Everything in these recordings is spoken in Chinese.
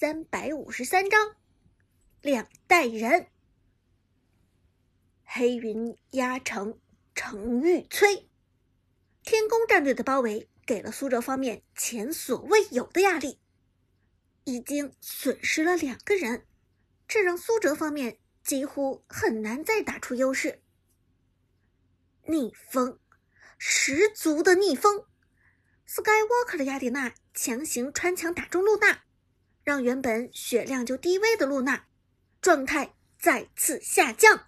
三百五十三章，两代人。黑云压城，城欲摧。天宫战队的包围给了苏哲方面前所未有的压力，已经损失了两个人，这让苏哲方面几乎很难再打出优势。逆风，十足的逆风！Skywalker 的雅典娜强行穿墙打中露娜，让原本血量就低微的露娜状态再次下降。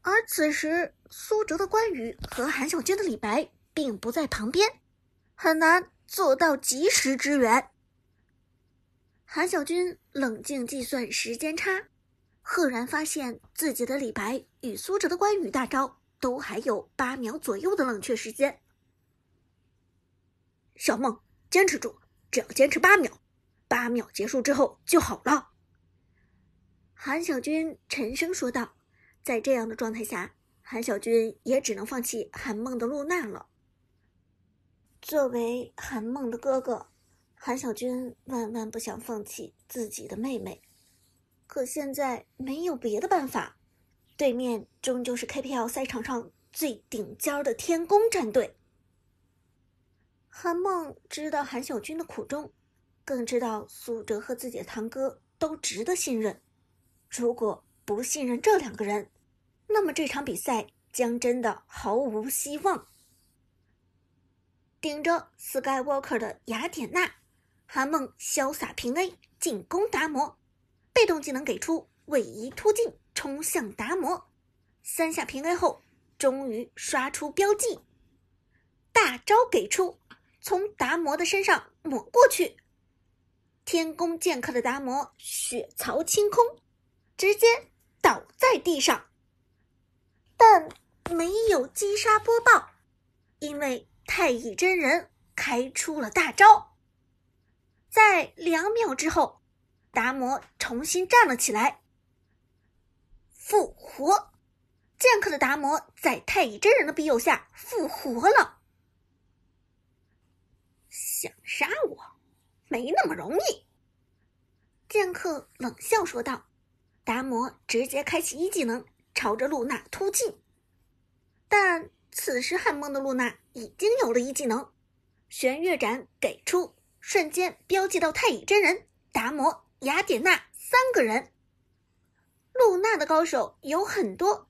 而此时，苏哲的关羽和韩小军的李白并不在旁边，很难做到及时支援。韩小军冷静计算时间差，赫然发现自己的李白与苏哲的关羽大招都还有八秒左右的冷却时间。小梦，坚持住，只要坚持八秒，八秒结束之后就好了。韩小军沉声说道。在这样的状态下，韩小军也只能放弃韩梦的露娜了。作为韩梦的哥哥，韩小军万万不想放弃自己的妹妹。可现在没有别的办法，对面终究是 KPL 赛场上最顶尖的天宫战队。韩梦知道韩小军的苦衷，更知道苏哲和自己的堂哥都值得信任。如果不信任这两个人，那么这场比赛将真的毫无希望。顶着 Skywalker 的雅典娜，韩梦潇洒平 A 进攻达摩，被动技能给出位移突进冲向达摩，三下平 A 后终于刷出标记，大招给出从达摩的身上抹过去，天宫剑客的达摩血槽清空，直接倒在地上。但没有击杀播报，因为太乙真人开出了大招。在两秒之后，达摩重新站了起来，复活。剑客的达摩在太乙真人的庇佑下复活了。想杀我，没那么容易。剑客冷笑说道。达摩直接开启一技能。朝着露娜突进，但此时汉梦的露娜已经有了一技能，玄月斩给出，瞬间标记到太乙真人、达摩、雅典娜三个人。露娜的高手有很多，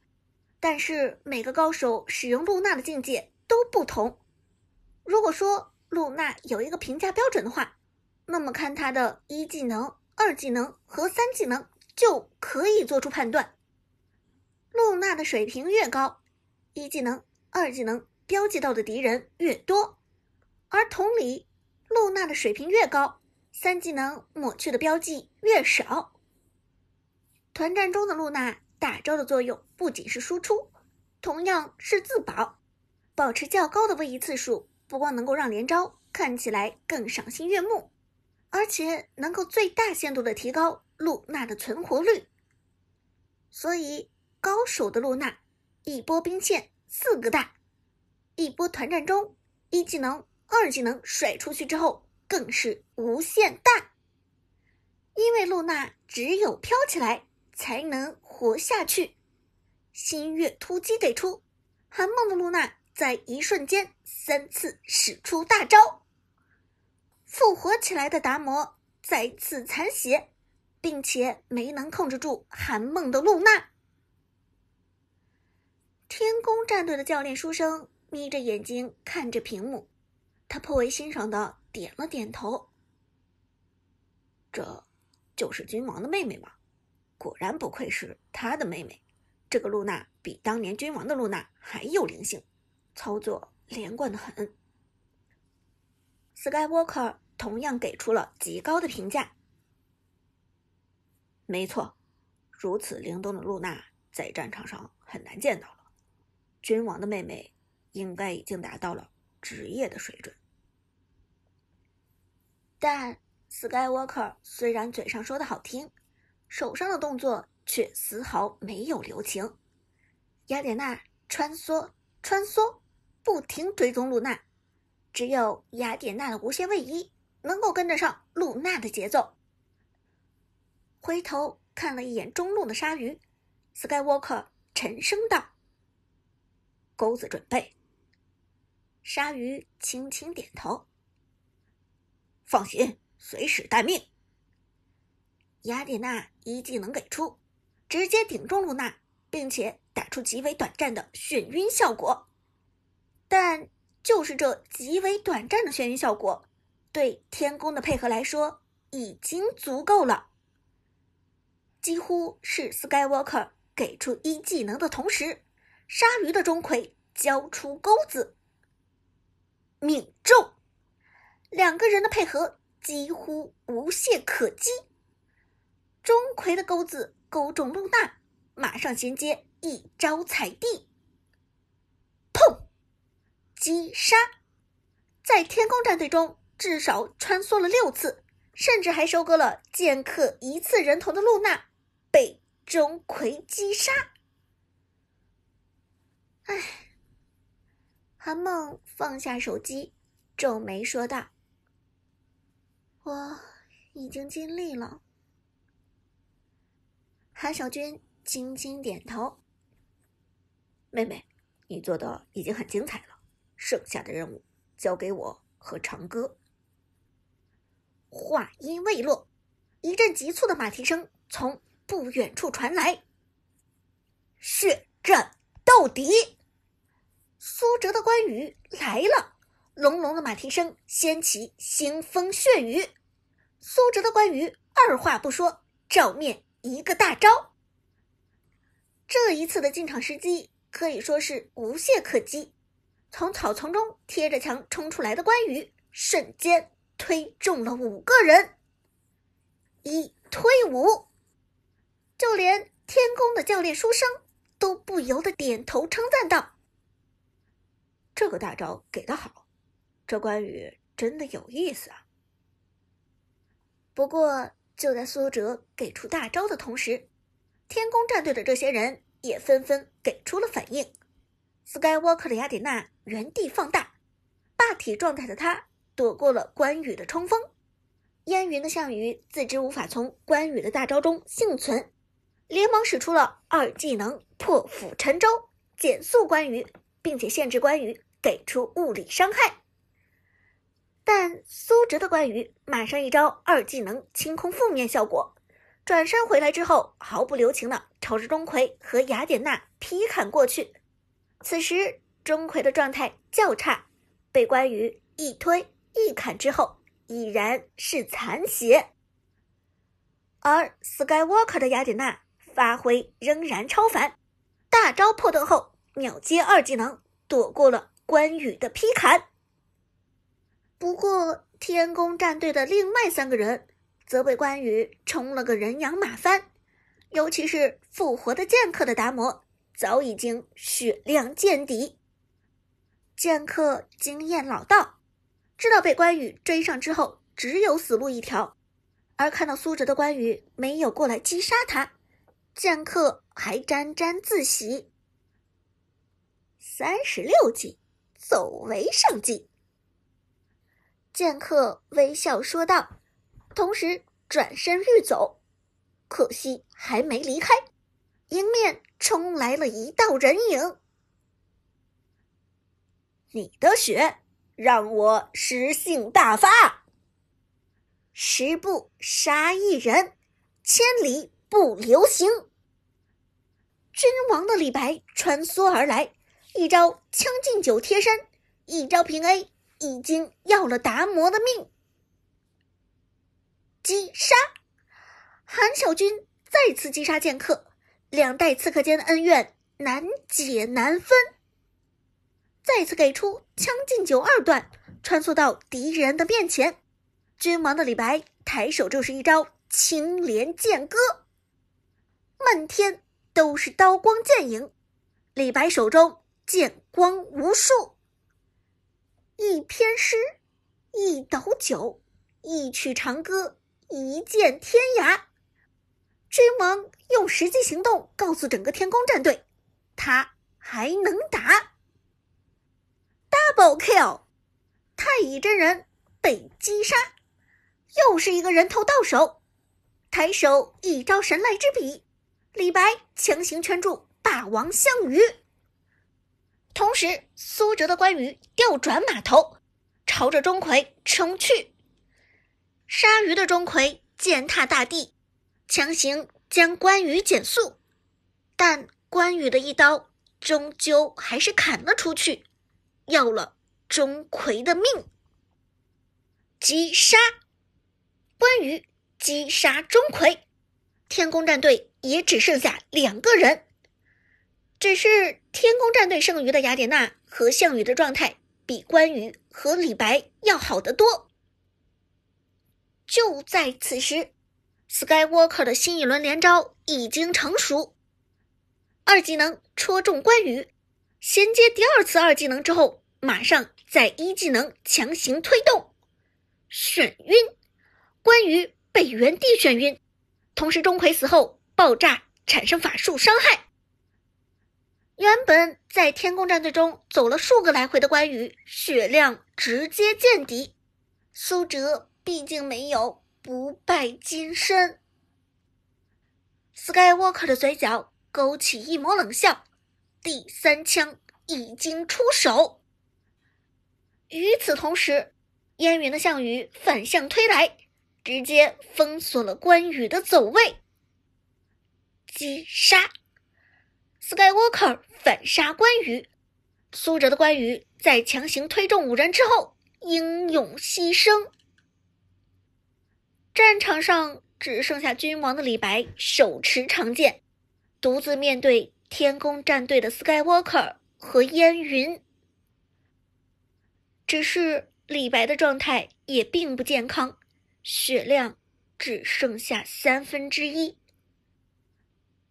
但是每个高手使用露娜的境界都不同。如果说露娜有一个评价标准的话，那么看她的一技能、二技能和三技能就可以做出判断。露娜的水平越高，一技能、二技能标记到的敌人越多；而同理，露娜的水平越高，三技能抹去的标记越少。团战中的露娜大招的作用不仅是输出，同样是自保，保持较高的位移次数，不光能够让连招看起来更赏心悦目，而且能够最大限度的提高露娜的存活率。所以。高手的露娜，一波兵线四个大，一波团战中一技能、二技能甩出去之后，更是无限大。因为露娜只有飘起来才能活下去。星月突击给出，韩梦的露娜在一瞬间三次使出大招，复活起来的达摩再次残血，并且没能控制住韩梦的露娜。天宫战队的教练书生眯着眼睛看着屏幕，他颇为欣赏的点了点头。这，就是君王的妹妹吗？果然不愧是他的妹妹，这个露娜比当年君王的露娜还有灵性，操作连贯的很。Skywalker 同样给出了极高的评价。没错，如此灵动的露娜在战场上很难见到了。君王的妹妹应该已经达到了职业的水准，但 Skywalker 虽然嘴上说的好听，手上的动作却丝毫没有留情。雅典娜穿梭穿梭，不停追踪露娜，只有雅典娜的无限位移能够跟得上露娜的节奏。回头看了一眼中路的鲨鱼，Skywalker 沉声道：“钩子准备。”鲨鱼轻轻点头：“放心，随时待命。”雅典娜一技能给出，直接顶中露娜，并且打出极为短暂的眩晕效果。但就是这极为短暂的眩晕效果，对天宫的配合来说已经足够了。几乎是 Skywalker 给出一技能的同时，鲨鱼的钟馗交出钩子，命中。两个人的配合几乎无懈可击。钟馗的钩子勾中露娜，马上衔接一招踩地，砰！击杀，在天宫战队中至少穿梭了六次，甚至还收割了剑客一次人头的露娜。被钟馗击杀。唉，韩梦放下手机，皱眉说道：“我已经尽力了。”韩小军轻轻点头：“妹妹，你做的已经很精彩了，剩下的任务交给我和长歌。”话音未落，一阵急促的马蹄声从。不远处传来，血战到底。苏哲的关羽来了，隆隆的马蹄声掀起腥风血雨。苏哲的关羽二话不说，照面一个大招。这一次的进场时机可以说是无懈可击。从草丛中贴着墙冲出来的关羽，瞬间推中了五个人，一推五。就连天宫的教练书生都不由得点头称赞道：“这个大招给的好，这关羽真的有意思啊。”不过，就在苏哲给出大招的同时，天宫战队的这些人也纷纷给出了反应。Skywalker 的雅典娜原地放大，霸体状态的他躲过了关羽的冲锋。烟云的项羽自知无法从关羽的大招中幸存。连忙使出了二技能破釜沉舟，减速关羽，并且限制关羽给出物理伤害。但苏哲的关羽马上一招二技能清空负面效果，转身回来之后毫不留情的朝着钟馗和雅典娜劈砍过去。此时钟馗的状态较差，被关羽一推一砍之后已然是残血，而 Skywalker 的雅典娜。发挥仍然超凡，大招破盾后秒接二技能，躲过了关羽的劈砍。不过天宫战队的另外三个人则被关羽冲了个人仰马翻，尤其是复活的剑客的达摩早已经血量见底。剑客经验老道，知道被关羽追上之后只有死路一条，而看到苏哲的关羽没有过来击杀他。剑客还沾沾自喜。三十六计，走为上计。剑客微笑说道，同时转身欲走，可惜还没离开，迎面冲来了一道人影。你的血让我诗性大发，十步杀一人，千里。不留行。君王的李白穿梭而来，一招《将进酒》贴身，一招平 A，已经要了达摩的命。击杀，韩小军再次击杀剑客，两代刺客间的恩怨难解难分。再次给出《将进酒》二段，穿梭到敌人的面前，君王的李白抬手就是一招青莲剑歌。漫天都是刀光剑影，李白手中剑光无数。一篇诗，一斗酒，一曲长歌，一剑天涯。君王用实际行动告诉整个天宫战队，他还能打。Double kill，太乙真人被击杀，又是一个人头到手。抬手一招神来之笔，李白强行圈住霸王项羽。同时，苏辙的关羽调转马头，朝着钟馗冲去。鲨鱼的钟馗践踏大地，强行将关羽减速，但关羽的一刀终究还是砍了出去，要了钟馗的命。击杀关羽，击杀钟馗，天宫战队也只剩下两个人。只是天宫战队剩余的雅典娜和项羽的状态比关羽和李白要好得多。就在此时，Skywalker 的新一轮连招已经成熟。二技能戳中关羽，衔接第二次二技能之后，马上在一技能强行推动，眩晕，关羽被原地眩晕，同时钟馗死后爆炸产生法术伤害。原本在天宫战队中走了数个来回的关羽，血量直接见底。苏哲。毕竟没有不败金身。Skywalker 的嘴角勾起一抹冷笑，第三枪已经出手。与此同时，燕云的项羽反向推来，直接封锁了关羽的走位。击杀，Skywalker 反杀关羽。苏哲的关羽在强行推中五人之后，英勇牺牲。战场上只剩下君王的李白手持长剑，独自面对天宫战队的 Skywalker 和烟云。只是李白的状态也并不健康，血量只剩下三分之一。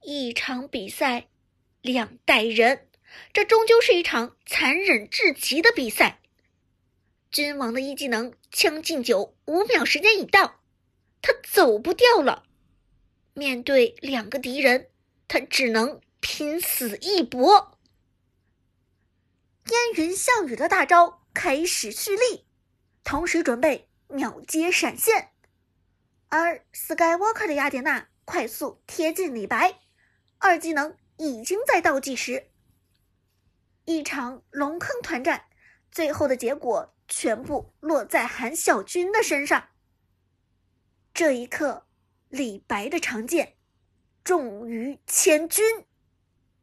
一场比赛，两代人，这终究是一场残忍至极的比赛。君王的一技能“将进酒”，五秒时间已到。他走不掉了，面对两个敌人，他只能拼死一搏。烟云项羽的大招开始蓄力，同时准备秒接闪现，而 Skywalker 的雅典娜快速贴近李白，二技能已经在倒计时。一场龙坑团战，最后的结果全部落在韩小军的身上。这一刻，李白的长剑重于千钧。